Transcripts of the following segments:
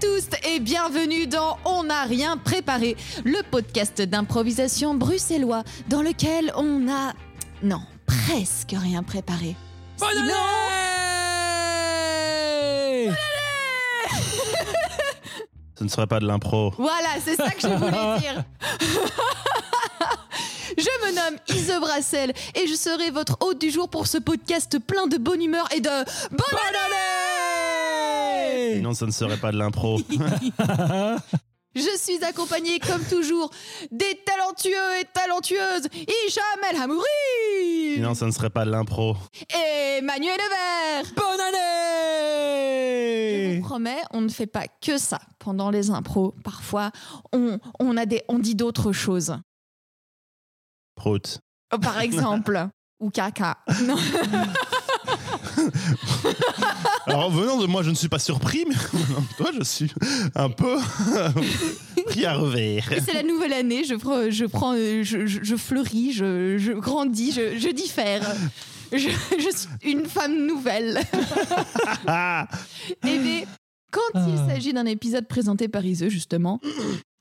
tous et bienvenue dans On n'a rien préparé, le podcast d'improvisation bruxellois dans lequel on a... Non, presque rien préparé. Bonne Sinon- année Ce ne serait pas de l'impro. Voilà, c'est ça que je voulais dire. Je me nomme Ise Brassel et je serai votre hôte du jour pour ce podcast plein de bonne humeur et de bonne année Sinon, ce ne serait pas de l'impro. Je suis accompagnée comme toujours des talentueux et talentueuses Hicham El Hamouri Sinon, ce ne serait pas de l'impro. et Manuel Levert. Bonne Je année vous promets, on ne fait pas que ça pendant les impros. Parfois, on, on, a des, on dit d'autres choses. Prout. Oh, Par exemple, ou caca. Non. Alors, venant de moi, je ne suis pas surpris, mais venant de toi, je suis un peu pris à revers. C'est la nouvelle année, je, pre- je, prends, euh, je, je- je fleuris, je, je grandis, je, je diffère. Je, je suis une femme nouvelle. Ah Eh bien, quand il Ah. s'agit d'un épisode présenté par Ise, justement,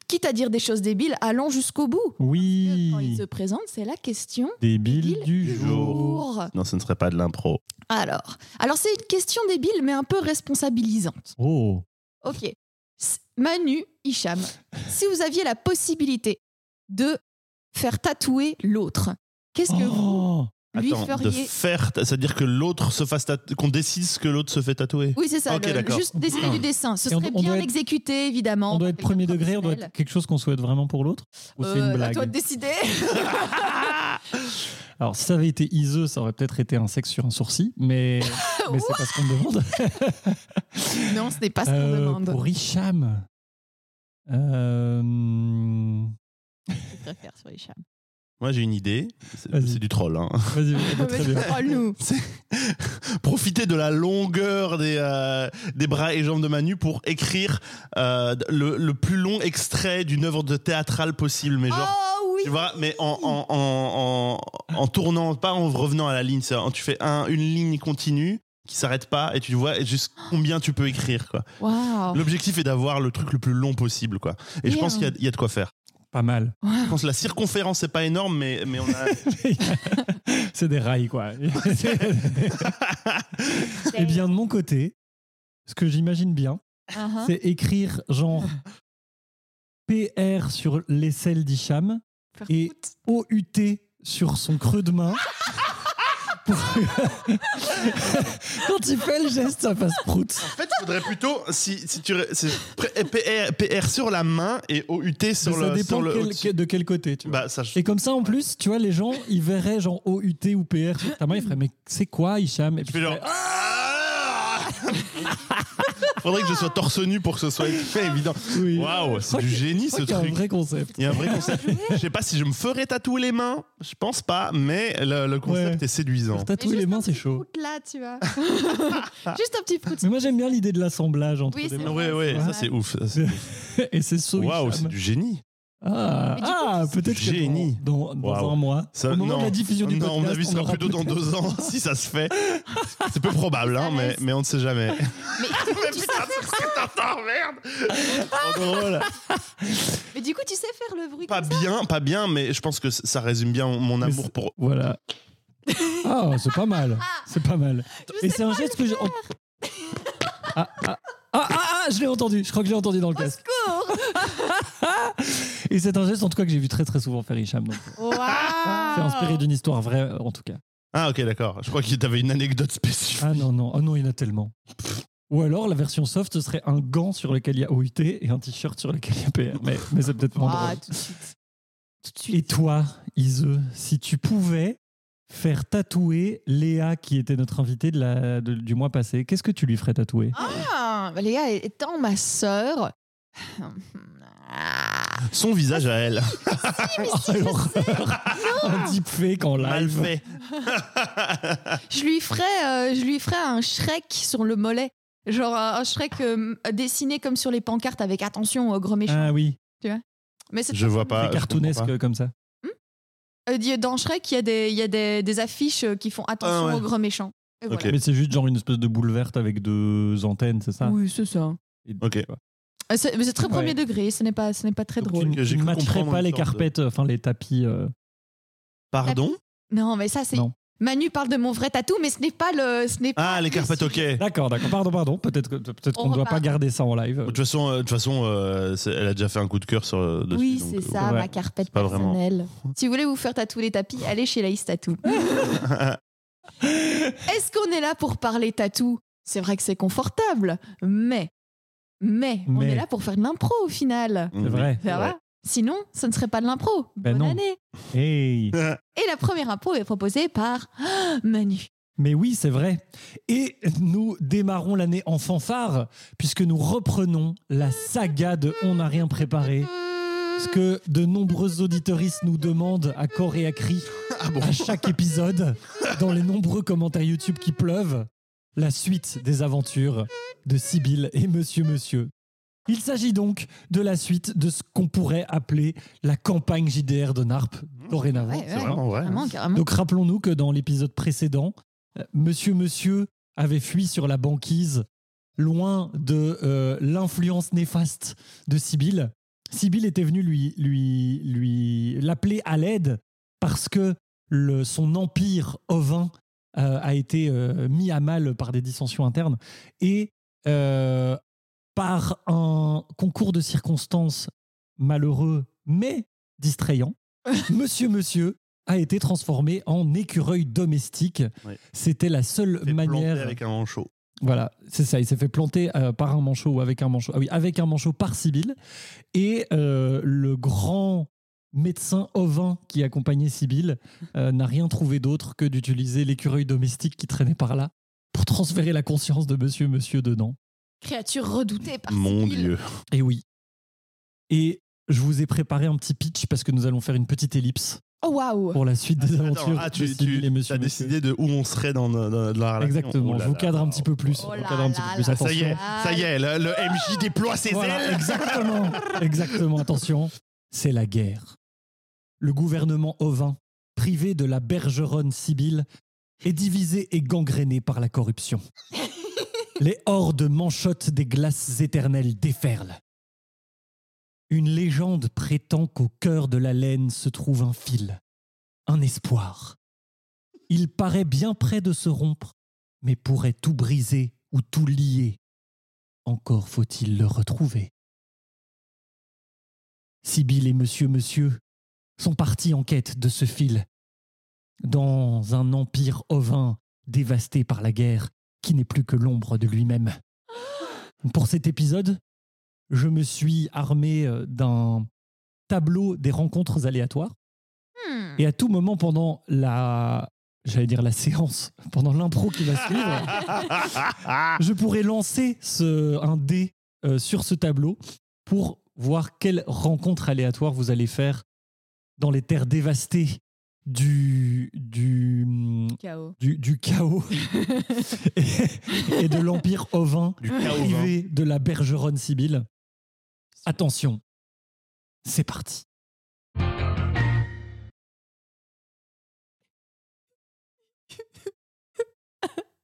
quitte à dire des choses débiles, allons jusqu'au bout. Oui Quand il se présente, c'est la question Débile débile du jour. jour. non, ce ne serait pas de l'impro. Alors, alors c'est une question débile, mais un peu responsabilisante. Oh Ok. Manu, Hicham, si vous aviez la possibilité de faire tatouer l'autre, qu'est-ce que vous Oh lui Attends, de faire, c'est-à-dire que l'autre se fasse qu'on décide ce que l'autre se fait tatouer. Oui, c'est ça. Ok, le- juste dessiner du dessin. Ce Et serait on bien être- exécuté, évidemment. On doit être premier degré, on doit être quelque chose qu'on souhaite vraiment pour l'autre Ou c'est Euh, une À toi de décider. Alors, si ça avait été Ise, ça aurait peut-être été un sexe sur un sourcil, mais, mais c'est pas ce qu'on me demande. non, ce n'est pas ce qu'on Euh, demande. Pour Hicham. Euh, Je préfère sur Hicham. Moi, j'ai une idée. C'est du troll. Hein. Vas-y, vas-y, très bien. nous Profiter de la longueur des, euh, des bras et jambes de Manu pour écrire euh, le, le plus long extrait d'une œuvre de théâtrale possible. Mais genre, Oh oui Tu vois, mais en, en, en, en, en tournant, pas en revenant à la ligne. c'est- Tu fais un, une ligne continue qui s'arrête pas et tu vois juste combien tu peux écrire. quoi. L'objectif est d'avoir le truc le plus long possible. quoi. Et je pense qu'il y, a- il y a de quoi faire. Pas mal. Je pense que la circonférence, c'est pas énorme, mais, mais on a. c'est des rails, quoi. Eh bien, de mon côté, ce que j'imagine bien, Uh-huh. c'est écrire genre PR sur l'aisselle d'Hicham et. OUT sur son creux de main. Quand il fait le geste, ça fasse prout. En fait, il faudrait plutôt. Si, si tu. c'est PR, PR sur la main et OUT sur ça le. dépend sur le quel- de quel côté. Tu vois. Bah, ça, je- Et comme ça, en plus, tu vois, les gens, ils verraient genre OUT ou PR sur ta main, ils feraient Mais c'est quoi, Hicham? Et tu puis fais genre. Ah Faudrait que je sois torse nu pour que ce soit fait évident. Oui. Waouh, c'est du génie ce qu'il y a un truc. vrai concept. Il y a un vrai concept. Je sais pas si je me ferais tatouer les mains. Je pense pas, mais le, le concept Ouais. est séduisant. Tatouer les mains, c'est petit chaud. là, tu vois. Juste un petit prout. Mais moi, j'aime bien l'idée de l'assemblage entre Oui, les mains. Ouais, Ouais. ça c'est ouf. ça, c'est ouf. Et c'est Waouh, c'est du génie. Ah, Mais ah, peut-être que Génie. dans, dans un mois, Ça- au moment non. de la diffusion du non, podcast, on a vu ça aura plutôt dans deux ans si ça se fait. C'est peu probable, hein, mais, mais on ne sait jamais. Mais, du coup, tu sais faire ça. merde Trop drôle. Mais du coup, tu sais faire le bruit Pas comme ça bien, pas bien, mais je pense que ça résume bien mon Mais amour pour. Voilà. Ah, c'est pas mal. C'est pas mal. Je Et c'est un geste que j'ai. Ah, ah, ah, ah, ah, je l'ai entendu. Je crois que je l'ai entendu dans le Au casque. secours Et c'est un geste, en tout cas, que j'ai vu très très souvent faire Hicham. donc, euh, C'est inspiré d'une histoire vraie, en tout cas. Ah, ok, d'accord. Je crois que t'avais une anecdote spécifique. Ah non, non, oh non, il y en a tellement. Ou alors la version soft, ce serait un gant sur lequel il y a OUT et un t-shirt sur lequel il y a PR. Mais, mais c'est peut-être moins Ah, drôle. tout de suite. Tout de Et suite. toi, Ise, si tu pouvais faire tatouer Léa, qui était notre invitée de la, de- du mois passé, qu'est-ce que tu lui ferais tatouer? Ah, bah, Léa étant ma sœur. Son visage à elle. mais Oh, si, l'horreur. Un deepfake en Mal live. fait. Je lui ferais, euh, je lui ferais un Shrek sur le mollet. Genre un Shrek euh, dessiné comme sur les pancartes avec attention au gros méchant. Ah oui, Mais c'est Je vois pas. cartoonesque pas. comme ça. Euh, dit- dans Shrek, il y a des, il y a des, des affiches euh, qui font attention Ah ouais. au gros méchant. Et Ok. voilà. Mais c'est juste genre une espèce de boule verte avec deux antennes, c'est ça? Oui, c'est ça. Et- Ok. Euh, C'est mais c'est très premier Ouais. degré, ce n'est pas, ce n'est pas très Donc, drôle. tu- Tu ne matcherais pas les de- carpettes, enfin les tapis. euh, Pardon? Non, mais ça, c'est. Non. Manu parle de mon vrai tatou, mais ce n'est pas le. Ce n'est pas Ah, les le carpettes, ok. sujet. De D'accord, d'accord. Pardon, pardon. Peut-être que- peut-être On qu'on ne doit pas garder ça en live. toute façon, euh, de toute façon euh, elle a déjà fait un coup de cœur sur dessus, Oui, c'est ça, ouais. ma carpette pas vraiment. personnelle. Si vous voulez vous faire tatouer les tapis, allez chez Laïs Tattoo. Est-ce qu'on est là pour parler tatou? C'est vrai que c'est confortable, mais. Mais, on est là pour faire de l'impro au final. C'est vrai. Ça va Sinon, ce ne serait pas de l'impro. Ben Bonne non. année. Hey. Et la première impro est proposée par ah, Manu. Mais oui, c'est vrai. Et nous démarrons l'année en fanfare, puisque nous reprenons la saga de On n'a rien préparé. Ce que de nombreux auditeuristes nous demandent à corps et à cri Ah bon à chaque épisode, dans les nombreux commentaires YouTube qui pleuvent, la suite des aventures de Sibylle et Monsieur Monsieur. Il s'agit donc de la suite de ce qu'on pourrait appeler la campagne JDR de Narp dorénavant. Ouais, C'est ouais. vraiment vrai. Vraiment, carrément. Donc rappelons-nous que dans l'épisode précédent, euh, Monsieur Monsieur avait fui sur la banquise, loin de euh, l'influence néfaste de Sibylle. Sibylle était venue lui, lui, lui l'appeler à l'aide parce que le, son empire ovin a été euh, mis à mal par des dissensions internes et euh, par un concours de circonstances malheureux mais distrayant, Monsieur Monsieur a été transformé en écureuil domestique. C'était la seule Fait planter manière. avec un manchot. Voilà, c'est ça. Il s'est fait planter euh, par un manchot ou avec un manchot. Ah oui, avec un manchot par Sibylle. Et euh, le grand médecin ovin qui accompagnait Sibylle euh, n'a rien trouvé d'autre que d'utiliser l'écureuil domestique qui traînait par là pour transférer la conscience de Monsieur Monsieur dedans. Créature redoutée par Mon Sibylle. Dieu. Et oui. Et je vous ai préparé un petit pitch parce que nous allons faire une petite ellipse Oh waouh pour la suite des Attends, aventures ah, de tu, Sibylle et tu Monsieur as Monsieur. décidé de où on serait dans, dans- dans la relation. Exactement, Oh là je vous là. cadre un petit peu plus. Oh je vous cadre un petit peu plus. Ah, ça y est, Attention. ça y est, le, le MJ déploie ses Voilà, ailes. exactement, exactement. Attention, c'est la guerre. Le gouvernement ovin, privé de la bergeronne Sibylle, est divisé et gangréné par la corruption. Les hordes manchottes des glaces éternelles déferlent. Une légende prétend qu'au cœur de la laine se trouve un fil, un espoir. Il paraît bien près de se rompre, mais pourrait tout briser ou tout lier. Encore faut-il le retrouver. Sibylle et Monsieur Monsieur sont partis en quête de ce fil dans un empire ovin dévasté par la guerre qui n'est plus que l'ombre de lui-même. Pour cet épisode, je me suis armé euh, d'un tableau des rencontres aléatoires Hmm. et à tout moment pendant la j'allais dire la séance, pendant l'impro qui va suivre, je pourrais lancer ce, un dé euh, sur ce tableau pour voir quelle rencontre aléatoire vous allez faire dans les terres dévastées du, du, Chaos. du, du chaos et, et de l'empire ovin Du privé de la bergeronne Sibylle. Attention, c'est parti.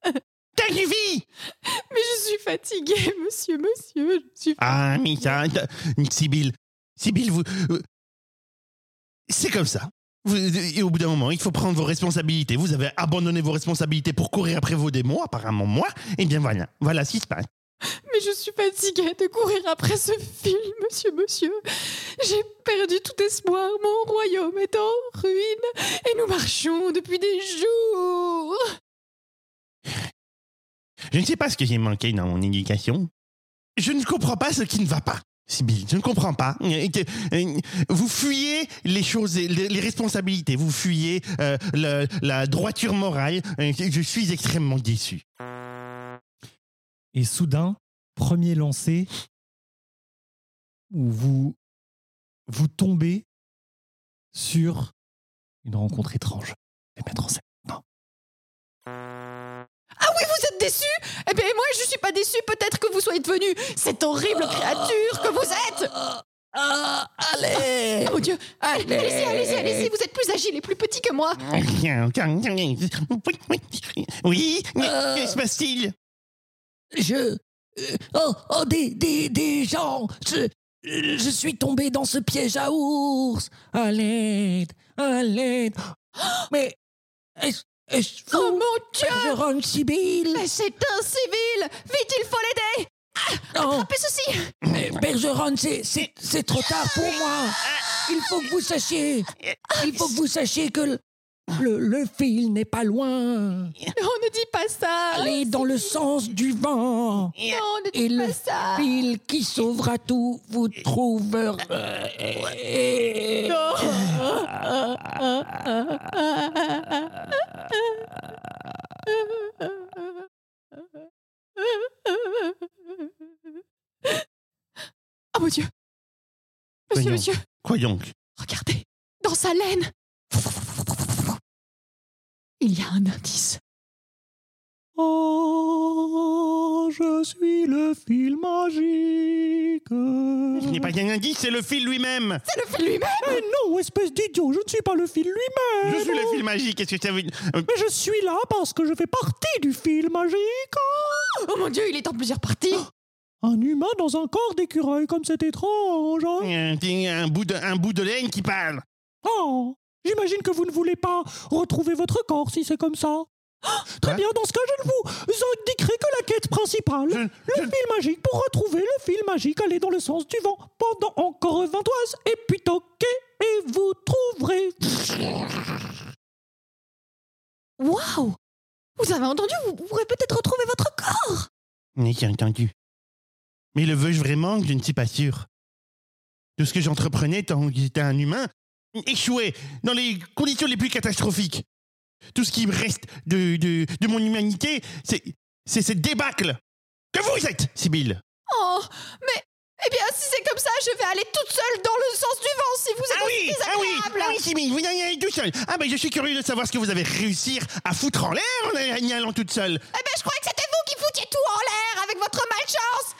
T'as Mais je suis fatiguée, monsieur, monsieur. Je suis Ah, mais ça, Sibylle, Sibylle, vous, euh, c'est comme ça. Vous- et au bout d'un moment, il faut prendre vos responsabilités. Vous avez abandonné vos responsabilités pour courir après vos démons, apparemment moi. Et bien voilà, voilà ce qui se passe. Mais je suis fatiguée de courir après ce film, monsieur, monsieur. J'ai perdu tout espoir. Mon royaume est en ruine et nous marchons depuis des jours. Je ne sais pas ce que j'ai manqué dans mon éducation. Je ne comprends pas ce qui ne va pas. Sibylle, je ne comprends pas. Euh, Vous fuyez les choses, les, les responsabilités, vous fuyez euh, le- la droiture morale. Je suis extrêmement déçu. Et soudain, premier lancé, où vous, vous tombez sur une rencontre étrange. Vais mettre en scène. Ah oui, vous êtes déçus Eh bien, moi, je suis pas déçue. Peut-être que vous soyez devenue cette horrible créature que vous êtes. Ah, allez Ah mon Dieu Allez, Allez-y, allez-y, allez-y. Vous êtes plus agile et plus petit que moi. Oui, que se passe-t-il? Je, euh, oh, oh, des, des, des gens. Je, je suis tombé dans ce piège à ours. À l'aide, à l'aide. Mais est-ce Oh vous, mon Dieu! Bergeron Sibyl Mais c'est un civil! Vite, il faut l'aider! Non, Attrapez ceci! Mais Bergeron, c'est trop tard pour moi. Il faut que vous sachiez. Il faut que vous sachiez que le, fil n'est pas loin. On ne dit pas ça Allez dans le sens du vent. Non, ne Et dis le ça fil qui sauvera tout vous trouvera. Oh mon Dieu Monsieur, Voyons. monsieur, Quoi donc regardez Dans sa laine Il y a un indice. Oh, je suis le fil magique. Ce n'est pas un indice, c'est le fil lui-même. C'est le fil lui-même Mais non, espèce d'idiot, je ne suis pas le fil lui-même. Je suis le fil magique. Qu'est-ce que ça veut Euh, Mais je suis là parce que je fais partie du fil magique. Oh mon Dieu, il est en plusieurs parties Un humain dans un corps d'écureuil, comme c'est étrange. hein. Un, un bout de, un bout de laine qui parle. Oh, j'imagine que vous ne voulez pas retrouver votre corps si c'est comme ça. Très Quoi bien, dans ce cas, je ne vous indiquerai que la quête principale. Je- Le fil magique. Pour retrouver le fil magique, allez dans le sens du vent pendant encore 20 toises et puis toquez et vous trouverez. Waouh Vous avez entendu Vous pourrez peut-être retrouver votre corps Oui, j'ai entendu. Mais le veux-je vraiment Je ne suis pas sûr. Tout ce que j'entreprenais tant que j'étais un humain échouait dans les conditions les plus catastrophiques. Tout ce qui me reste de, de, de mon humanité, c'est, cette débâcle que vous êtes, Sibylle? Oh Mais... Eh bien, si c'est comme ça, je vais aller toute seule dans le sens du vent si vous êtes Ah oui, ah oui, ah oui, Sibylle, vous y allez tout seul. Ah ben je suis curieux de savoir ce que vous avez réussi à foutre en l'air en y allant toute seule. Eh ben, je croyais que c'était vous qui foutiez tout en l'air avec votre malchance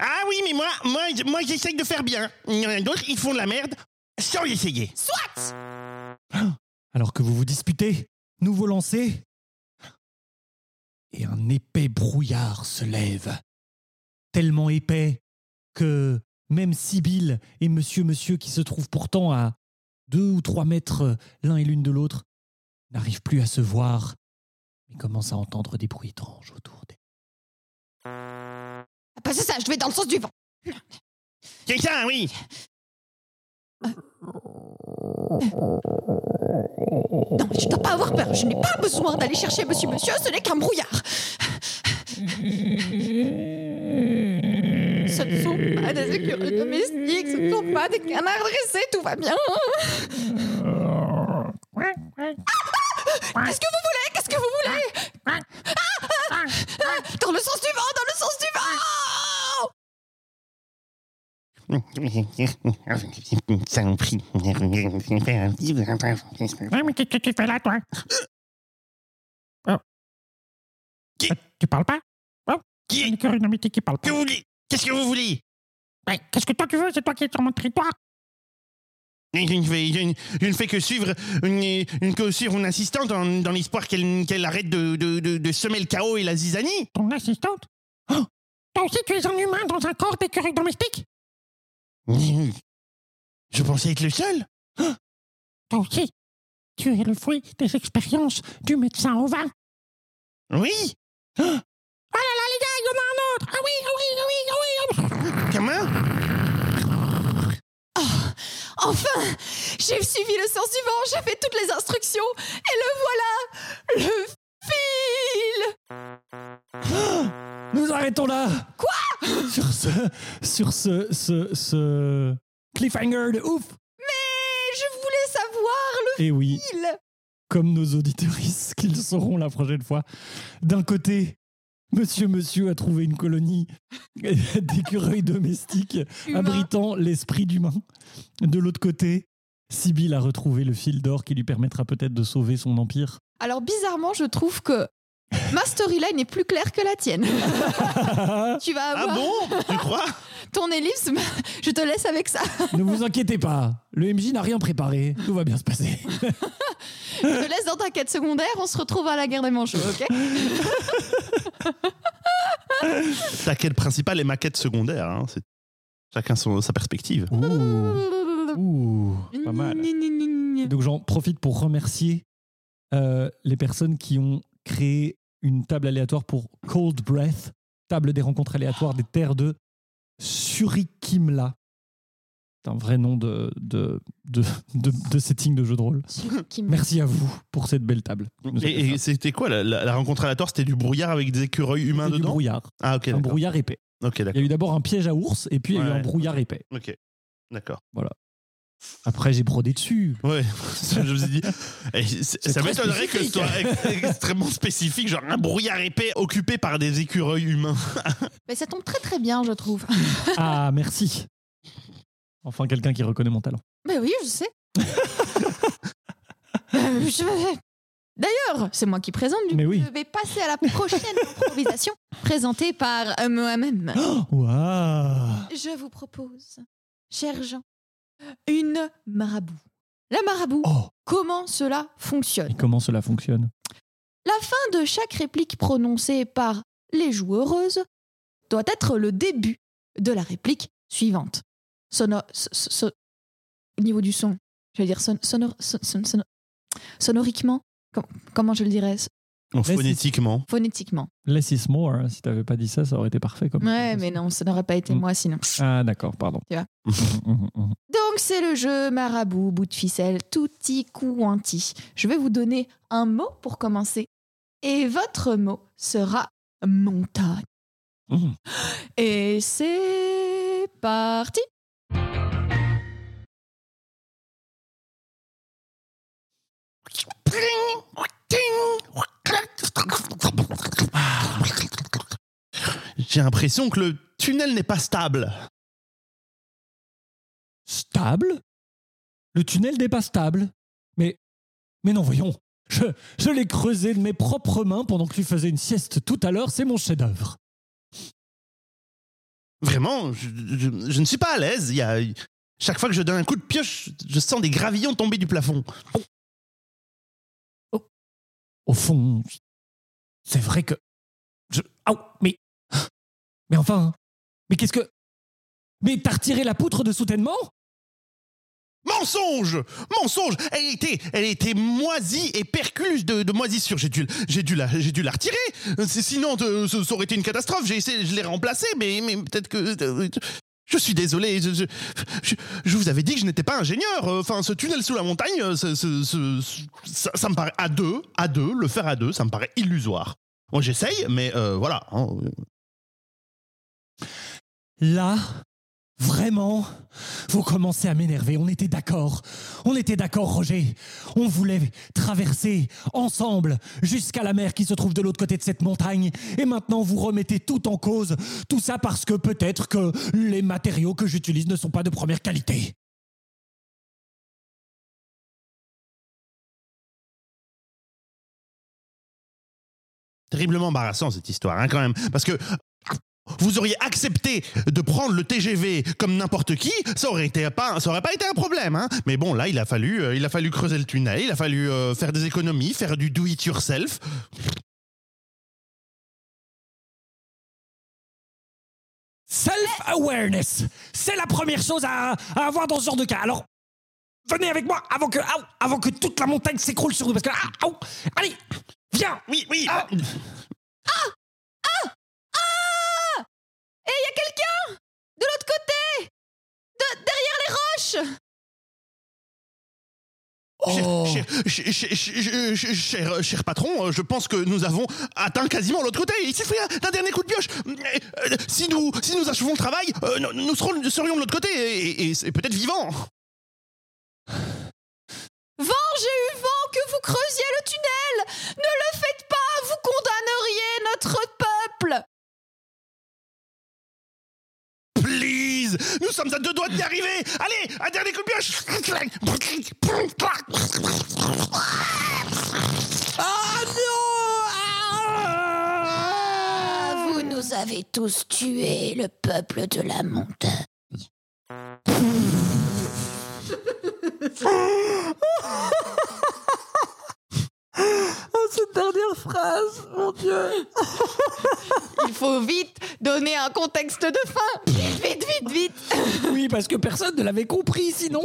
Ah oui, mais moi, moi, moi j'essaye de faire bien. Il y en a d'autres, ils font de la merde sans l'essayer. Soit Alors que vous vous disputez, nouveau lancer. Et un épais brouillard se lève. Tellement épais que même Sibylle et Monsieur Monsieur, qui se trouvent pourtant à deux ou trois mètres l'un et l'une de l'autre, n'arrivent plus à se voir, mais commencent à entendre des bruits étranges autour d'eux. Ah c'est ça, je vais dans le sens du vent. C'est ça, oui. Non, mais je dois pas avoir peur. Je n'ai pas besoin d'aller chercher Monsieur Monsieur, ce n'est qu'un brouillard. Ce ne sont pas des écureuils domestiques, ce ne sont pas des canards dressés, tout va bien. Qu'est-ce que vous voulez? Qu'est-ce que vous voulez? Ah, ah, ah, Dans le sens du vent, dans le sens du vent Ça me prie. Mais qu'est-ce que tu fais là, toi? Oh. Qui- Euh, Tu parles pas? Qui? Un écureuil domestique qui parle Que pas. vous voulez? Qu'est-ce que vous voulez? Ouais, Qu'est-ce que toi tu veux? C'est toi qui es sur mon territoire. je ne, fais, je, ne, je ne fais que suivre une, une, que suivre une assistante dans, dans l'espoir qu'elle arrête de, de, de, de semer le chaos et la zizanie. Ton assistante? Oh Toi aussi tu es un humain dans un corps d'écureuil domestique? Je pensais être le seul. Toi aussi. Tu es le fruit des expériences du médecin au vin. Oui Ah là là les gars, il y en a un autre. Ah oui, ah oui, ah oui, ah oui, ah oui. Comment? Enfin J'ai suivi le sens du vent, j'ai fait toutes les instructions, et le voilà Le fil Nous arrêtons là Quoi? Sur ce. Sur ce. ce. ce. cliffhanger de ouf Mais je voulais savoir le Et oui, fil comme nos auditeuristes qu'ils sauront la prochaine fois. D'un côté, Monsieur Monsieur a trouvé une colonie d'écureuils domestiques Humain. abritant l'esprit d'humain. De l'autre côté, Sibyl a retrouvé le fil d'or qui lui permettra peut-être de sauver son empire. Alors bizarrement, je trouve que ma storyline est plus claire que la tienne. tu vas Ah avoir bon? Tu crois? ton ellipse, je te laisse avec ça. ne vous inquiétez pas, le MJ n'a rien préparé, tout va bien se passer. Je te laisse dans ta quête secondaire, on se retrouve à la guerre des manchots, ok? Taquette principale et maquette secondaire. hein, c'est chacun son, sa perspective. Ouh, ouh, pas mal. Donc j'en profite pour remercier euh, les personnes qui ont créé une table aléatoire pour Cold Breath, table des rencontres aléatoires des terres de Surikimla. C'est un vrai nom de, de, de, de, de setting de jeu de rôle. Merci à vous pour cette belle table. Et, et c'était quoi la, la- la rencontre aléatoire? C'était du brouillard avec des écureuils humains C'était du dedans? brouillard. Ah, ok, un brouillard épais. Ok, Il y a eu d'abord un piège à ours et puis il y a eu un brouillard épais. Ok, d'accord. Après, j'ai brodé dessus. Ouais, je me suis dit. eh, Ça m'étonnerait que ce soit ex- extrêmement spécifique, genre un brouillard épais occupé par des écureuils humains. Mais ça tombe très très bien, je trouve. Ah, merci. Enfin, quelqu'un qui reconnaît mon talent. Ben oui, je sais. Euh, je- D'ailleurs, c'est moi qui présente, du Mais coup, oui. je vais passer à la prochaine improvisation présentée par euh, moi-même. Waouh Je vous propose, cher Jean, une marabout. La marabout, Oh comment cela fonctionne? Et comment cela fonctionne? La fin de chaque réplique prononcée par les joueuses doit être le début de la réplique suivante. Sono- so- so- so- au niveau du son, je vais dire son- sonor- son- son- son- sonoriquement, com- comment je le dirais? Phonétiquement. Phonétiquement. Less is more. hein. Si t'avais pas dit ça, ça aurait été parfait. Comme Ouais, mais non, ça n'aurait pas été Mm. moi sinon. Ah, d'accord, pardon. Tu vois. Mhm, mhm, mhm. Donc c'est le jeu marabout, bout de ficelle, tutti quanti. Je vais vous donner un mot pour commencer. Et votre mot sera montagne. Et c'est parti J'ai l'impression que le tunnel n'est pas stable. Stable? Le tunnel n'est pas stable. Mais, mais non, voyons. Je, je l'ai creusé de mes propres mains pendant que tu faisais une sieste tout à l'heure. C'est mon chef-d'œuvre. Vraiment, je, je- je ne suis pas à l'aise. Il y a, chaque fois que je donne un coup de pioche, je sens des gravillons tomber du plafond. Au fond, c'est vrai que. Je. Ah, mais. Mais enfin. Mais qu'est-ce que. Mais t'as retiré la poutre de soutènement Mensonge Mensonge Elle était, elle était moisie et percluse de, de moisissure. J'ai dû, la, j'ai dû la retirer. Sinon, de- ça, aurait été une catastrophe. J'ai essayé, je l'ai remplacée, mais, mais peut-être que. Euh, Je suis désolé. Je, vous avais dit que je n'étais pas ingénieur. Enfin, ce tunnel sous la montagne, euh, ça me paraît à deux, à deux, le faire à deux, ça me paraît illusoire. Bon, j'essaye, mais euh, voilà. hein. Là, vraiment, vous commencez à m'énerver. On était d'accord. On était d'accord, Roger. On voulait traverser ensemble jusqu'à la mer qui se trouve de l'autre côté de cette montagne. Et maintenant, vous remettez tout en cause. Tout ça parce que peut-être que les matériaux que j'utilise ne sont pas de première qualité. terriblement embarrassant cette histoire, hein, quand même. Parce que vous auriez accepté de prendre le TGV comme n'importe qui, ça aurait été pas, ça aurait pas été un problème. Hein. Mais bon, là, il a fallu, euh, il a fallu creuser le tunnel, il a fallu euh, faire des économies, faire du do it yourself. Self-awareness, c'est la première chose à, à avoir dans ce genre de cas. Alors, venez avec moi avant que, avant que toute la montagne s'écroule sur nous. Parce que, ah, allez, viens. Oui, oui. Ah. Et il y a quelqu'un De l'autre côté de, Derrière les roches Oh. Cher, cher, cher, cher- cher- cher- cher patron, je pense que nous avons atteint quasiment l'autre côté. Il suffit d'un dernier coup de pioche. Euh, Si nous, si nous achevons le travail, euh, nous, nous serons- nous serions de l'autre côté et, et- et peut-être vivants. Vent, j'ai eu vent que vous creusiez le tunnel Ne le faites pas Vous condamneriez notre peuple Please Nous sommes à deux doigts d'y arriver. Allez, un dernier coup de pioche. Ah non. Vous nous avez tous tués, le peuple de la montagne. Ah, Cette dernière phrase, mon Dieu. Il faut vite donner un contexte de fin. Vite, vite, vite, vite. Oui, parce que personne ne l'avait compris sinon.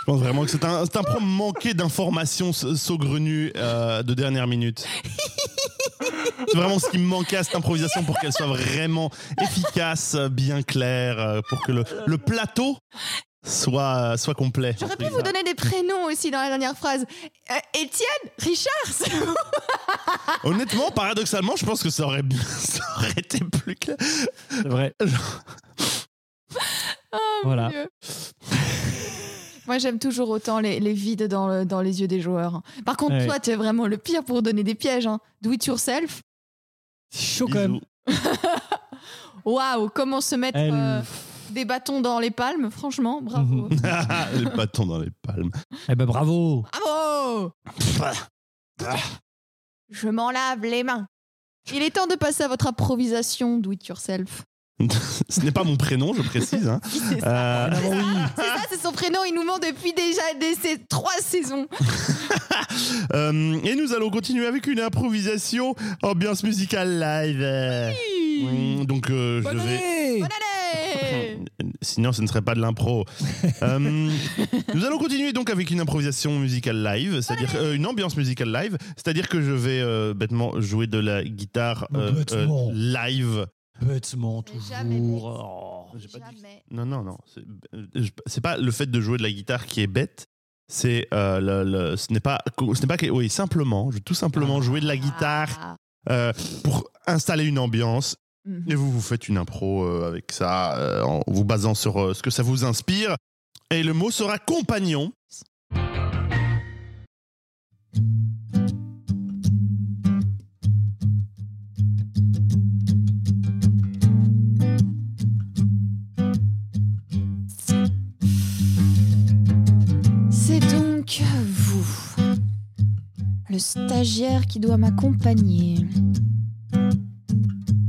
Je pense vraiment que c'est un, c'est un problème manqué d'informations sa- saugrenues euh, de dernière minute. C'est vraiment ce qui me manquait à cette improvisation pour qu'elle soit vraiment efficace, bien claire, euh, pour que le, le plateau soit, soit complet. J'aurais pu vous donner des prénoms aussi dans la dernière phrase. Euh, Étienne, Richard. Honnêtement, paradoxalement, je pense que ça aurait, bien- ça aurait été plus clair. C'est vrai. Oh, Voilà. mon Dieu. Moi, j'aime toujours autant les, les vides dans, le- dans les yeux des joueurs. Par contre, Ouais. toi, tu es vraiment le pire pour donner des pièges. Hein. Do it yourself. C'est chaud quand même. Waouh, comment se mettre Elle- euh, des bâtons dans les palmes, franchement, bravo. Mhm. les bâtons dans les palmes. Eh ben bravo. Bravo Je m'en lave les mains. Il est temps de passer à votre improvisation Do it yourself. Ce n'est pas mon prénom, je précise. hein. C'est ça, Euh, Ah oui. c'est ça, c'est son prénom. Il nous ment depuis déjà des, ces trois saisons. euh, et nous allons continuer avec une improvisation ambiance musicale live. Mm, Donc euh, je vais. année. Bonne année Sinon, ce ne serait pas de l'impro. Euh, nous allons continuer donc avec une improvisation musicale live, c'est-à-dire euh, une ambiance musicale live, c'est-à-dire que je vais euh, bêtement jouer de la guitare euh, euh, live. Bêtement jamais bête. toujours. Oh. Pas dit-. Non, non, non. C'est euh, c'est pas le fait de jouer de la guitare qui est bête. C'est euh, le, le- ce n'est pas ce n'est pas que- oui simplement je vais tout simplement jouer de la guitare Ah. euh, pour installer une ambiance Mhm. et vous vous faites une impro euh, avec ça euh, en vous basant sur euh, ce que ça vous inspire et le mot sera compagnon stagiaire qui doit m'accompagner.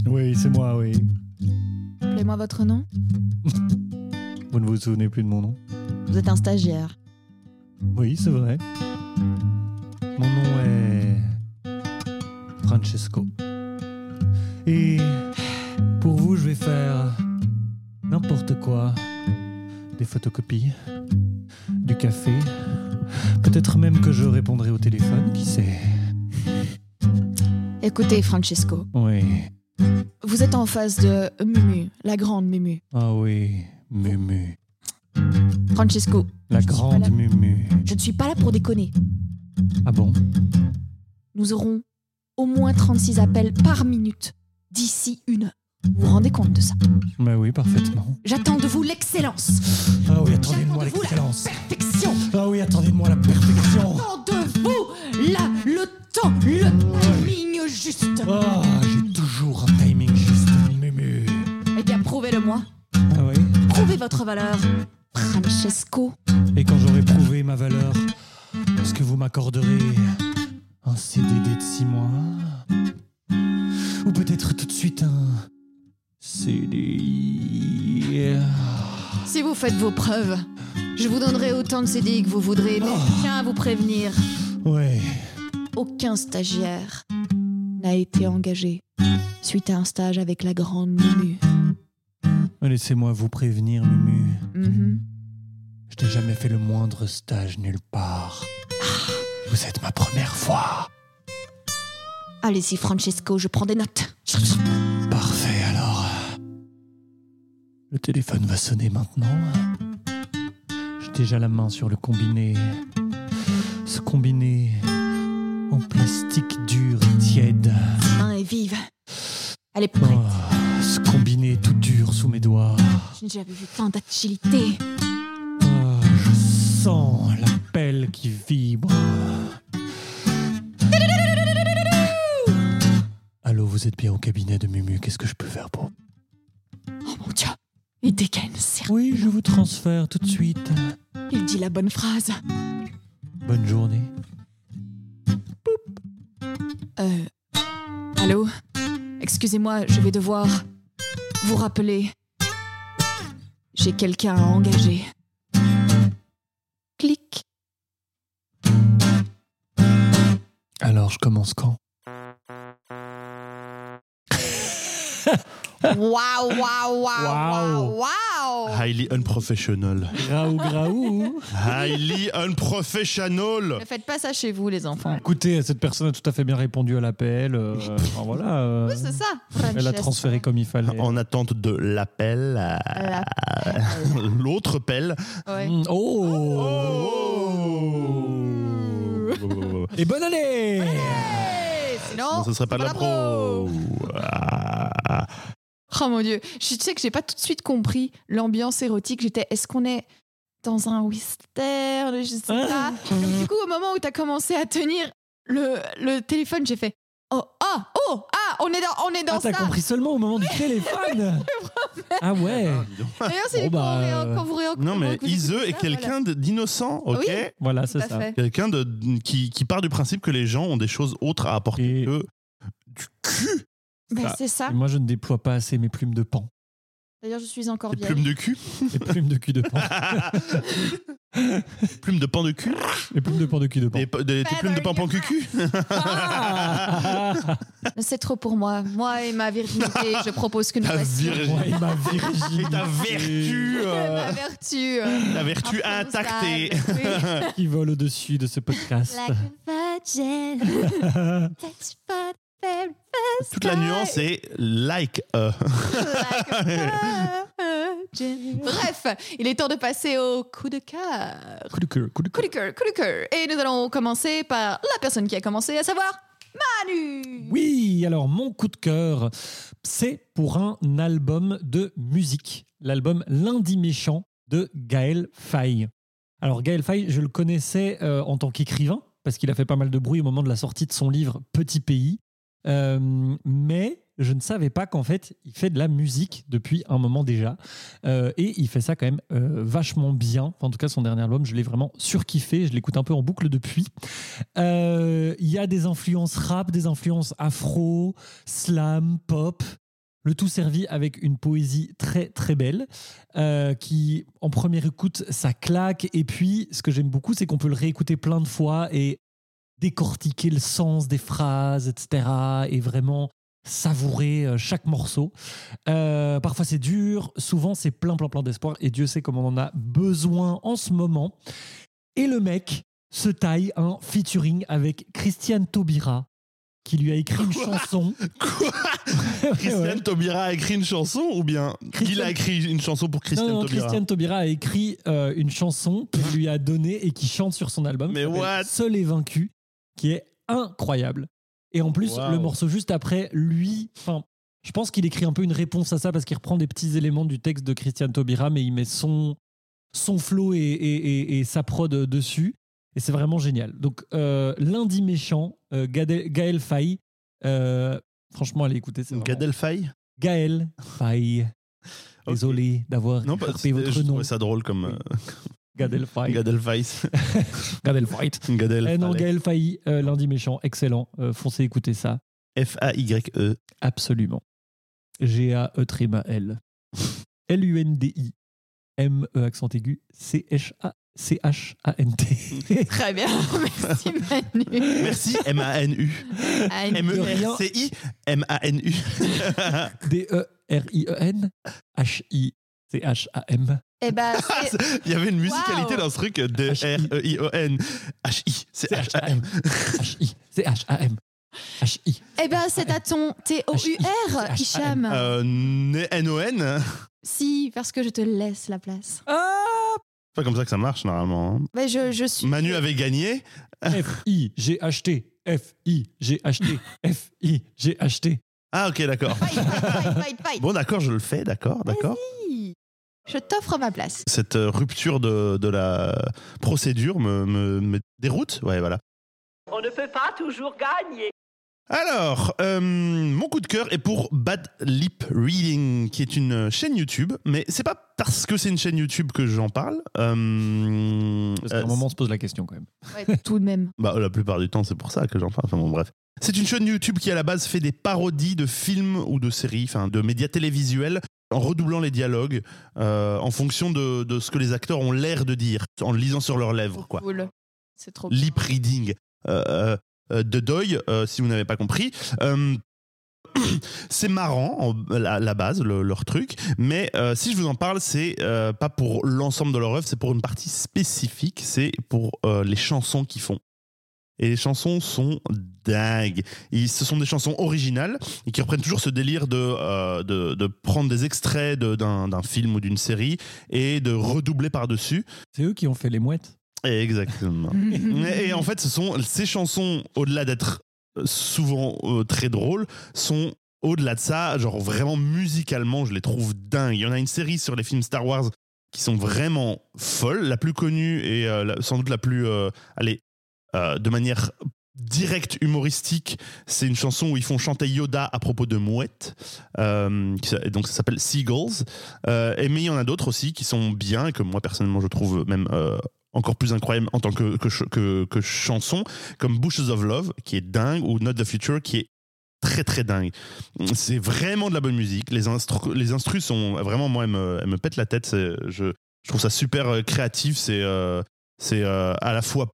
Oui, c'est moi, oui. Appelez-moi votre nom. Vous ne vous souvenez plus de mon nom Vous êtes un stagiaire. Oui, c'est vrai. Mon nom est Francesco. Et pour vous, je vais faire n'importe quoi. Des photocopies, du café. Peut-être même que je répondrai au téléphone, qui sait. Écoutez, Francesco, Oui. vous êtes en face de Mumu, la grande Mumu. Ah oui, Mumu. Francesco, La grande là. Mumu. je ne suis pas là pour déconner. Ah bon? Nous aurons au moins 36 appels par minute d'ici une heure. Vous vous rendez compte de ça Bah oui, parfaitement. J'attends de vous l'excellence, Ah oui, attendez de J'attends moi de vous la l'excellence. perfection. Ah oui, attendez de moi la perfection. J'attends de vous là, le temps, le timing juste. Ah, j'ai toujours un timing juste, Mumu. Eh bien, prouvez-le-moi. Ah oui Prouvez votre valeur. Francesco. Et quand j'aurai prouvé ma valeur, est-ce que vous m'accorderez un CDD de 6 mois? Ou peut-être tout de suite un CDI Si vous faites vos preuves, je vous donnerai autant de CDI que vous voudrez, mais Oh. je tiens à vous prévenir, Ouais. aucun stagiaire n'a été engagé suite à un stage avec la grande Mumu. Laissez-moi vous prévenir, Mumu. Mhm. Je n'ai jamais fait le moindre stage nulle part. Vous êtes ma première fois. Allez-y, Francesco, je prends des notes. Parfait. Le téléphone va sonner maintenant. J'ai déjà la main sur le combiné. Ce combiné en plastique dur et tiède. Main est vive. Elle est prête. Oh, ce combiné tout dur sous mes doigts. Je n'ai jamais vu tant d'agilité. Oh, je sens la pelle qui vibre. Allô, vous êtes bien au cabinet de Mumu. Qu'est-ce que je peux faire pour il dégaine certes. Oui, je vous transfère tout de suite. Il dit la bonne phrase. Bonne journée. Euh. Allô? Excusez-moi, je vais devoir vous rappeler. J'ai quelqu'un à engager. Clic. Alors, je commence quand? Waouh, waouh, waouh, Waouh. waouh, waouh. Highly unprofessional. Graou, graou. Highly unprofessional. Ne faites pas ça chez vous, les enfants. Écoutez, cette personne a tout à fait bien répondu à l'appel. euh, enfin, voilà. euh, Oui, c'est ça. elle a transféré comme il fallait. En attente de l'appel à L'appel. l'autre pelle. Ouais. Mm, Oh, Et bonne année Hey, Sinon, Non, ce serait pas de la pro. Ah. Oh mon dieu, je sais que j'ai pas tout de suite compris l'ambiance érotique. J'étais, est-ce qu'on est dans un western? Je sais Ah. pas. Donc, du coup, au moment où tu as commencé à tenir le, le téléphone, j'ai fait Oh, ah, oh, ah, on est dans, on est dans Ah, t'as ça. compris seulement au moment du téléphone Ah ouais D'ailleurs, c'est Bon, bah, euh, quand vous Non, mais ça, est quelqu'un d'innocent, ok? Oui. Voilà, c'est ça. Quelqu'un de, qui, qui part du principe que les gens ont des choses autres à apporter Et- que du cul. Ben, Ça. c'est ça. Et moi, je ne déploie pas assez mes plumes de pan. D'ailleurs, je suis encore vieille. plumes de cul. Les plumes de cul de pan. plumes de pan de cul. Les plumes de pan de cul de pan. Des, des- tes plumes de pan pan cucu. Ah C'est trop pour moi. Moi et ma virginité, je propose que nous Ta fassions. virginité. Ouais, ma virginité. Et ta vertu. euh, Ma vertu. euh, ta vertu intacte. et- imprononçable. Oui. qui vole au-dessus de ce podcast. Toute la nuance est like a. Bref, il est temps de passer au coup de cœur. Coup de cœur, coup de Coup cœur. de cœur, coup de cœur. Et nous allons commencer par la personne qui a commencé, à savoir Manu. Oui, alors mon coup de cœur, c'est pour un album de musique, l'album Lundi méchant de Gaël Faye. Alors Gaël Faye, je le connaissais euh, en tant qu'écrivain, parce qu'il a fait pas mal de bruit au moment de la sortie de son livre Petit Pays, Euh, mais je ne savais pas qu'en fait, il fait de la musique depuis un moment déjà. Euh, et il fait ça quand même euh, vachement bien. En tout cas, son dernier album, je l'ai vraiment surkiffé. Je l'écoute un peu en boucle depuis. Il y a des influences rap, des influences afro, slam, pop. Le tout servi avec une poésie très très belle, qui en première écoute ça claque. Et puis ce que j'aime beaucoup, c'est qu'on peut le réécouter plein de fois et décortiquer le sens des phrases, etc. Et vraiment savourer euh, chaque morceau. Euh, parfois c'est dur, souvent c'est plein plein plein d'espoir. Et Dieu sait comme on en a besoin en ce moment. Et le mec se taille un featuring avec Christiane Taubira, qui lui a écrit une chanson. Quoi Christiane ouais. Taubira a écrit une chanson ou bien Christiane- il a écrit une chanson pour Christiane non, non, Taubira Christiane Taubira a écrit euh, une chanson qu'il lui a donnée et qui chante sur son album. Mais what Seul et vaincu, qui est incroyable. Et en plus, Wow. le morceau juste après, lui, enfin, je pense qu'il écrit un peu une réponse à ça parce qu'il reprend des petits éléments du texte de Christiane Taubira, mais il met son, son flow et, et, et- et sa prod dessus. Et c'est vraiment génial. Donc, euh, Lundi méchant, euh, Gaël, Gaël Faye. euh, franchement, allez écouter. vraiment- Gad Elfay Gaël Faye. Désolé d'avoir Non, votre je nom. trouvais ça drôle comme euh, Gad Faye. Gad Eh non, Faye, euh, lundi méchant, excellent. Euh, foncez écouter ça. F-A-Y-E. Absolument. G-A-E tréma L. L-U-N-D-I. M-E E accent aigu. C-H-A. C-H-A-N-T. Très bien, merci Manu. Merci, M-A-N-U. M-E-R-C-I, M-A-N-U. E D-E-R-I-E-N. H-I. C-H-A-M. Eh ben, c'est- Il y avait une musicalité Wow. dans ce truc de R-E-I-O-N. H-I, c'est H-A-M. H-I. C-H-A-M. H-I. eh ben, c'est à ton T-O-U-R, Hicham. Euh, N-O-N. Si, parce que je te laisse la place. Ah C'est pas comme ça que ça marche normalement. hein. Mais je, je suis. Manu avait gagné. F-I-G-H-T. F-I-G-H-T. F-I-G-H-T. Ah, ok, d'accord. Fight, fight, fight, fight. Bon, d'accord, je le fais, d'accord, d'accord. Je t'offre ma place. Cette euh, rupture de, de la procédure me, me, me déroute. Ouais, voilà. On ne peut pas toujours gagner. Alors, euh, mon coup de cœur est pour Bad Lip Reading, qui est une chaîne YouTube, mais c'est pas parce que c'est une chaîne YouTube que j'en parle. Euh, Parce qu'à un euh, moment, on se pose la question quand même. Ouais, tout de même. Bah, la plupart du temps, c'est pour ça que j'en parle. Enfin bon, bref. C'est une chaîne YouTube qui, à la base, fait des parodies de films ou de séries, enfin, de médias télévisuels, en redoublant les dialogues euh, en fonction de, de ce que les acteurs ont l'air de dire, en le lisant sur leurs lèvres, quoi. Cool. C'est trop. Lip reading. Euh, euh, euh, de Doyle, euh, si vous n'avez pas compris. Euh, c'est marrant la, base le- leur truc mais euh, si je vous en parle c'est euh, pas pour l'ensemble de leur œuvre c'est pour une partie spécifique c'est pour euh, les chansons qu'ils font et les chansons sont dingues. Et ce sont des chansons originales et qui reprennent toujours ce délire de, euh, de, prendre des extraits d'un film ou d'une série et de redoubler par-dessus. C'est eux qui ont fait les mouettes. Exactement. et en fait, ce sont ces chansons, au-delà d'être souvent euh, très drôles, sont au-delà de ça, genre vraiment musicalement, je les trouve dingues. Il y en a une série sur les films Star Wars qui sont vraiment folles. La plus connue et euh, la- sans doute la plus, euh, allez, euh, de manière directe humoristique, c'est une chanson où ils font chanter Yoda à propos de mouettes. Euh, donc ça s'appelle Seagulls. Euh, et mais il y en a d'autres aussi qui sont bien que moi personnellement je trouve même euh, encore plus incroyable en tant que, que, que, chanson, comme Bushes of Love, qui est dingue, ou Not the Future, qui est très très dingue. C'est vraiment de la bonne musique. Les, instru les instrus sont vraiment, moi, elles me, elles me pètent la tête. Je, je trouve ça super euh, créatif. C'est euh, euh, à la fois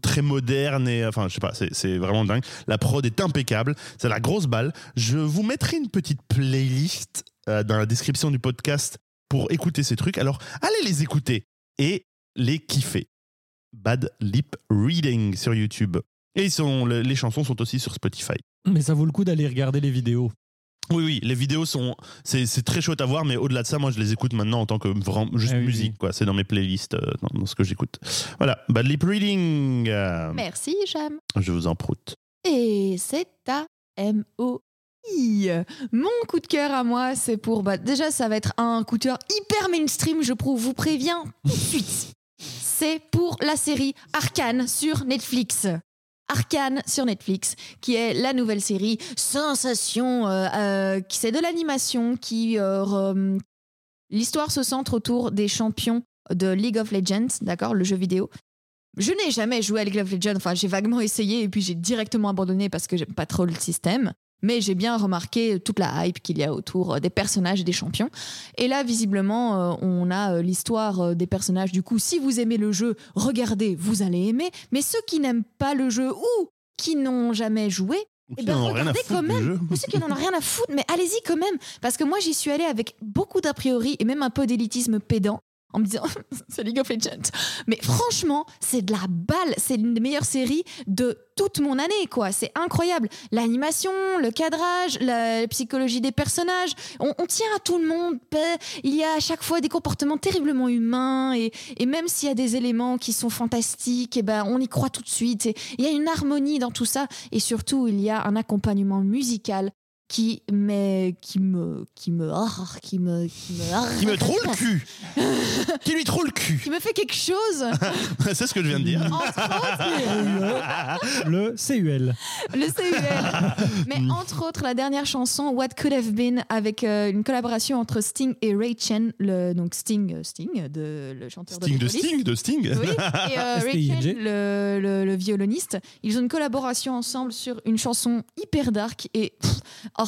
très moderne et enfin je sais pas c'est vraiment dingue la prod est impeccable c'est la grosse balle je vous mettrai une petite playlist dans la description du podcast pour écouter ces trucs alors allez les écouter et les kiffer Bad Lip Reading sur YouTube et ils sont, le- les chansons sont aussi sur Spotify Mais ça vaut le coup d'aller regarder les vidéos. oui, oui, les vidéos sont. C'est c'est très chouette à voir, mais au-delà de ça, moi, je les écoute maintenant en tant que vraiment juste Ah oui, musique, oui. quoi. C'est dans mes playlists, euh, dans, dans ce que j'écoute. Voilà, Bad Lip Reading. euh, Merci, Jam. je vous en proute. Et c'est à M-O-I. Mon coup de cœur à moi, c'est pour. Bah, déjà, ça va être un coup de cœur hyper mainstream, je prouve, vous préviens tout de suite. C'est pour la série Arcane sur Netflix. Arcane sur Netflix, qui est la nouvelle série sensation, euh, euh, c'est de l'animation, qui euh, re- l'histoire se centre autour des champions de League of Legends, d'accord, le jeu vidéo. Je n'ai jamais joué à League of Legends, enfin j'ai vaguement essayé et puis j'ai directement abandonné parce que j'aime pas trop le système. Mais j'ai bien remarqué toute la hype qu'il y a autour euh, des personnages et des champions. Et là, visiblement, euh, on a euh, l'histoire des personnages. Du coup, si vous aimez le jeu, regardez, vous allez aimer. Mais ceux qui n'aiment pas le jeu ou qui n'ont jamais joué, Eh ben, regardez quand même. ou ceux qui n'en ont rien à foutre, mais allez-y quand même. Parce que moi, j'y suis allée avec beaucoup d'a priori et même un peu d'élitisme pédant en me disant c'est League of Legends. Mais franchement, c'est de la balle. C'est l'une des meilleures séries de toute mon année, quoi. C'est incroyable. L'animation, le cadrage, la psychologie des personnages. On, tient à tout le monde. Ben, Il y a à chaque fois des comportements terriblement humains et, et même s'il y a des éléments qui sont fantastiques, et ben, on y croit tout de suite. Il y a une harmonie dans tout ça. Et surtout, il y a un accompagnement musical qui, mais, qui me, qui me, qui me, qui me, Qui me trouve le cul Qui lui trouve le cul qui me fait quelque chose. C'est ce que je viens de dire. Entre autres, Le CUL. le CUL. Mais entre autres, la dernière chanson, What Could Have Been, avec euh, une collaboration entre Sting et Ray Chen, le, donc Sting, euh, Sting, de, le chanteur Sting de Police. Sting, de Sting. Oui, et euh, Ray S-T-I-N-G. Chen, le, le- le violoniste, ils ont une collaboration ensemble sur une chanson hyper dark et pff, oh,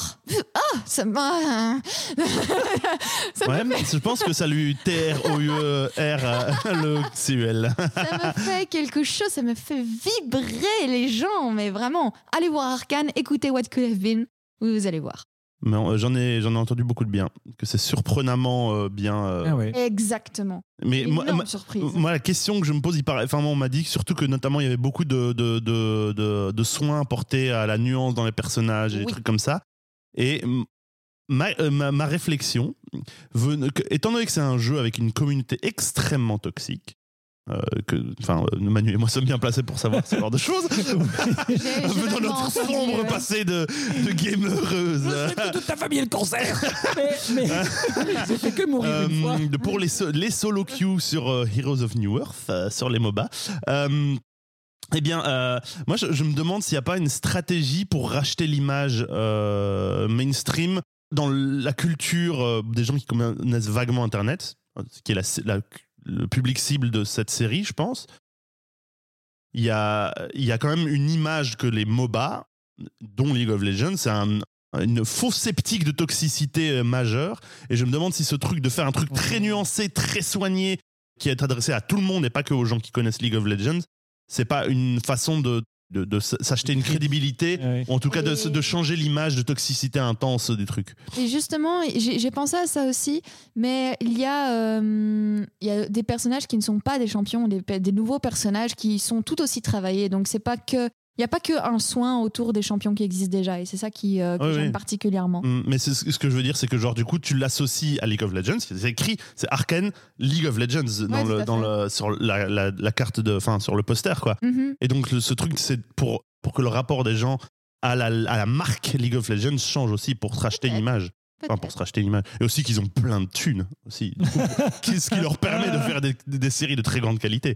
ah, ça m'a, ça Ouais, m'a mais je pense que ça lui TR-O-U-R euh, le CUL. ça me fait quelque chose, ça me fait vibrer les gens, mais vraiment, allez voir Arkane, écoutez What Could Have Been, vous allez voir. Euh, j'en ai, j'en ai entendu beaucoup de bien. Que c'est surprenamment euh, bien. euh, Ah ouais. Exactement. Mais moi, moi, la question que je me pose, il paraît, enfin, moi, on m'a dit que surtout que notamment il y avait beaucoup de, de, de, de- de soins apportés à la nuance dans les personnages et des trucs comme ça. Et ma, euh, ma, ma réflexion, étant donné que c'est un jeu avec une communauté extrêmement toxique, euh, que, enfin, euh, Manu et moi sommes bien placés pour savoir ce genre de choses. Dans notre sombre passé de, de game heureuse. toute ta famille le cancer. mais mais j'ai fait que mourir une fois. Euh, de- pour les, so- les solo queues sur euh, Heroes of New Earth, euh, sur les MOBA. Eh bien, euh, moi, je, je me demande s'il n'y a pas une stratégie pour racheter l'image euh, mainstream dans la culture euh, des gens qui connaissent vaguement Internet, ce qui est la- la- le public cible de cette série, je pense. Il y a, il y a quand même une image que les MOBA, dont League of Legends, c'est un- une fausse sceptique de toxicité majeure. Et je me demande si ce truc de faire un truc très nuancé, très soigné, qui est adressé à tout le monde et pas que aux gens qui connaissent League of Legends, c'est pas une façon de de, s'acheter une crédibilité, Ouais. ou en tout cas de, de changer l'image de toxicité intense du truc. Et justement, j'ai pensé à ça aussi, mais il y, a, euh, il y a des personnages qui ne sont pas des champions, des, des nouveaux personnages qui sont tout aussi travaillés. Donc c'est pas que il n'y a pas que un soin autour des champions qui existent déjà, et c'est ça qui, euh, que Oui, j'aime oui. particulièrement. Mm, Mais ce que je veux dire, c'est que genre du coup tu l'associes à League of Legends. C'est écrit, c'est Arkane League of Legends dans le, dans le, sur la, la, la carte de, enfin sur le poster quoi. Mhm. Et donc le- ce truc c'est pour pour que le rapport des gens à la, à la marque League of Legends change aussi pour se racheter une image. Enfin, pour se racheter une image. Et aussi qu'ils ont plein de thunes aussi. Coup, ce qui leur permet de faire des, des séries de très grande qualité?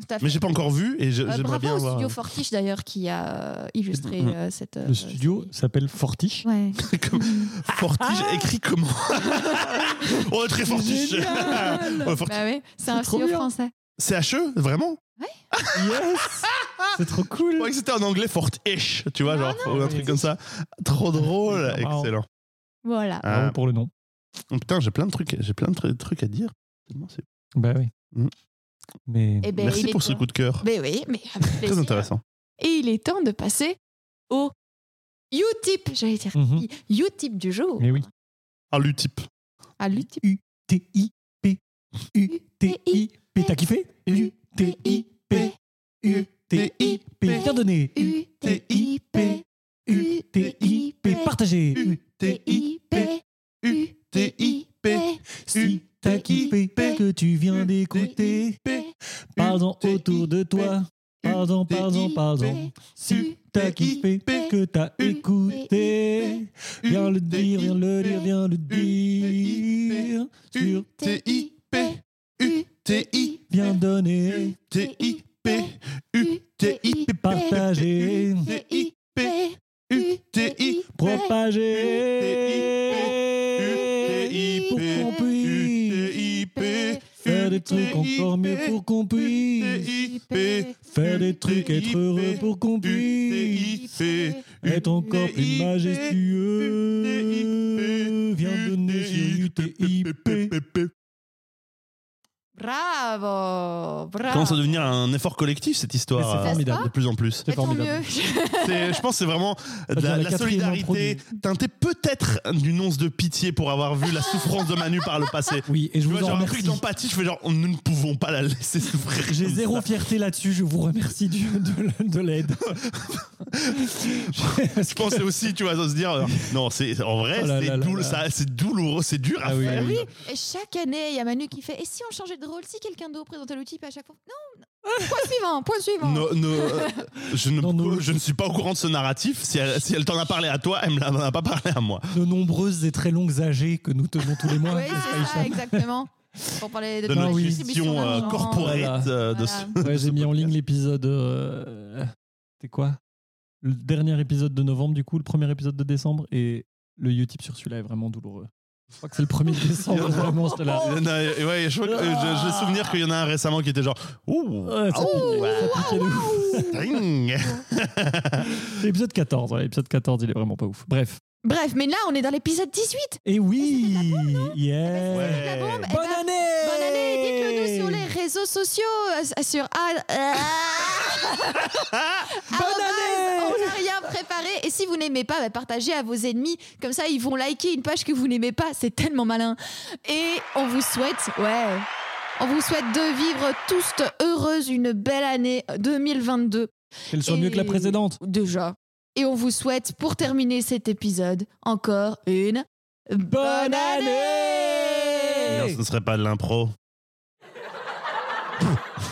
Tout à fait. Mais j'ai pas encore vu et je- Euh, j'aimerais bravo bien au voir. studio Fortiche d'ailleurs qui a euh, illustré Mhm. euh, cette. euh, Le studio s'appelle Fortiche. Ouais. Comme- Fortige Ah. écrit comment Oh très fortiche. Génial. Ouais. Bah oui, c'est un trop studio bien. français. CHE vraiment Yes C'est trop Je cool croyais que c'était en anglais Fortiche, tu vois, genre ou un Oui. truc comme ça. Trop drôle, C'est marrant. excellent. Voilà. Ah, Bravo pour le nom. oh, putain, j'ai plein de trucs, j'ai plein de tr- trucs à dire. Tellement c'est- Bah oui. Mm. Mais Eh ben, Merci pour ce coup de cœur. Mais oui, mais avec Très intéressant. Et il est temps de passer au Utip, j'allais dire. Mhm. Utip du jour. Mais oui. Ah, l'Utip. À l'Utip. U-T-I-P. U-T-I-P. T'as kiffé U-T-I-P. U-T-I-P. Bien donné. U-T-I-P. U-T-I-P. Partagé. U-T-I-P. U-T-I-P. Si t'as kiffé que tu viens d'écouter, parle-en autour de toi. Pardon, pardon, pardon. Si t'as kiffé que t'as écouté, viens le dire, viens le dire, viens le dire. Sur U-T-I-P. U-T-I. viens donner, U-T-I-P. U-T-I-P. partager, U-T-I-P. U-T-I. propager. Pour qu'on puisse faire des trucs encore mieux pour qu'on puisse faire des trucs, être heureux pour qu'on puisse être encore plus majestueux. Viens donner sur UTIP. Bravo, bravo. Commence à devenir un effort collectif cette histoire. c'est euh, formidable. De plus en plus. C'est formidable. je pense que c'est vraiment de la, la la quatrième solidarité teintée peut-être d'une once de pitié pour avoir vu la souffrance de Manu par le passé. Oui, et je Tu vous vois, en genre un truc remercie. d'empathie, je fais genre, nous ne pouvons pas la laisser souffrir. J'ai zéro ça. fierté là-dessus, je vous remercie du- de, de l'aide. Je pensais aussi, tu vois, de se dire, euh, non, c'est en vrai, Oh c'est doul- douloureux, c'est dur à Ah oui, faire. oui. Et chaque année, il y a Manu qui fait Et si on changeait de rôle Si quelqu'un d'autre présentait l'outil, à chaque fois Non, non. Point suivant, point suivant. No- no, euh, je, ne, nos- je ne suis pas au courant de ce narratif. Si elle, si elle t'en a parlé à toi, elle me l'en a pas parlé à moi. De nombreuses et très longues AG que nous tenons tous les mois. Oui, c'est ça, exactement. Pour parler de, De notre oui. gestion euh, corporate Voilà. euh, de Voilà. ce- Ouais, j'ai mis en ligne l'épisode. euh, C'était quoi? Le dernier épisode de novembre, du coup, le premier épisode de décembre. Et le Utip sur celui-là est vraiment douloureux. Je crois que c'est le 1er décembre, vraiment, j'étais là. Il y en a- ouais, je crois que- euh, je- j'ai souvenir qu'il y en a un récemment qui était genre Ouh, Ouais, ça, piquait, ça piquait de ouf. ding. C'est l'épisode 14. ouais, l'épisode 14, il est vraiment pas ouf. Bref. Bref, mais là, on est dans l'épisode 18. Et oui Yeah Ouais. La bombe, eh Bonne ben, année Bonne année, dites-le nous sur les réseaux sociaux, euh, sur ah, euh, Bonne année On n'a rien préparé. Et si vous n'aimez pas, bah, partagez à vos ennemis. Comme ça, ils vont liker une page que vous n'aimez pas. C'est tellement malin. Et on vous souhaite, ouais, on vous souhaite de vivre tous heureuses une belle année 2022. Qu'elle soit mieux que la précédente. Déjà. Et on vous souhaite, pour terminer cet épisode, encore une bonne année Non, ce ne serait pas de l'impro.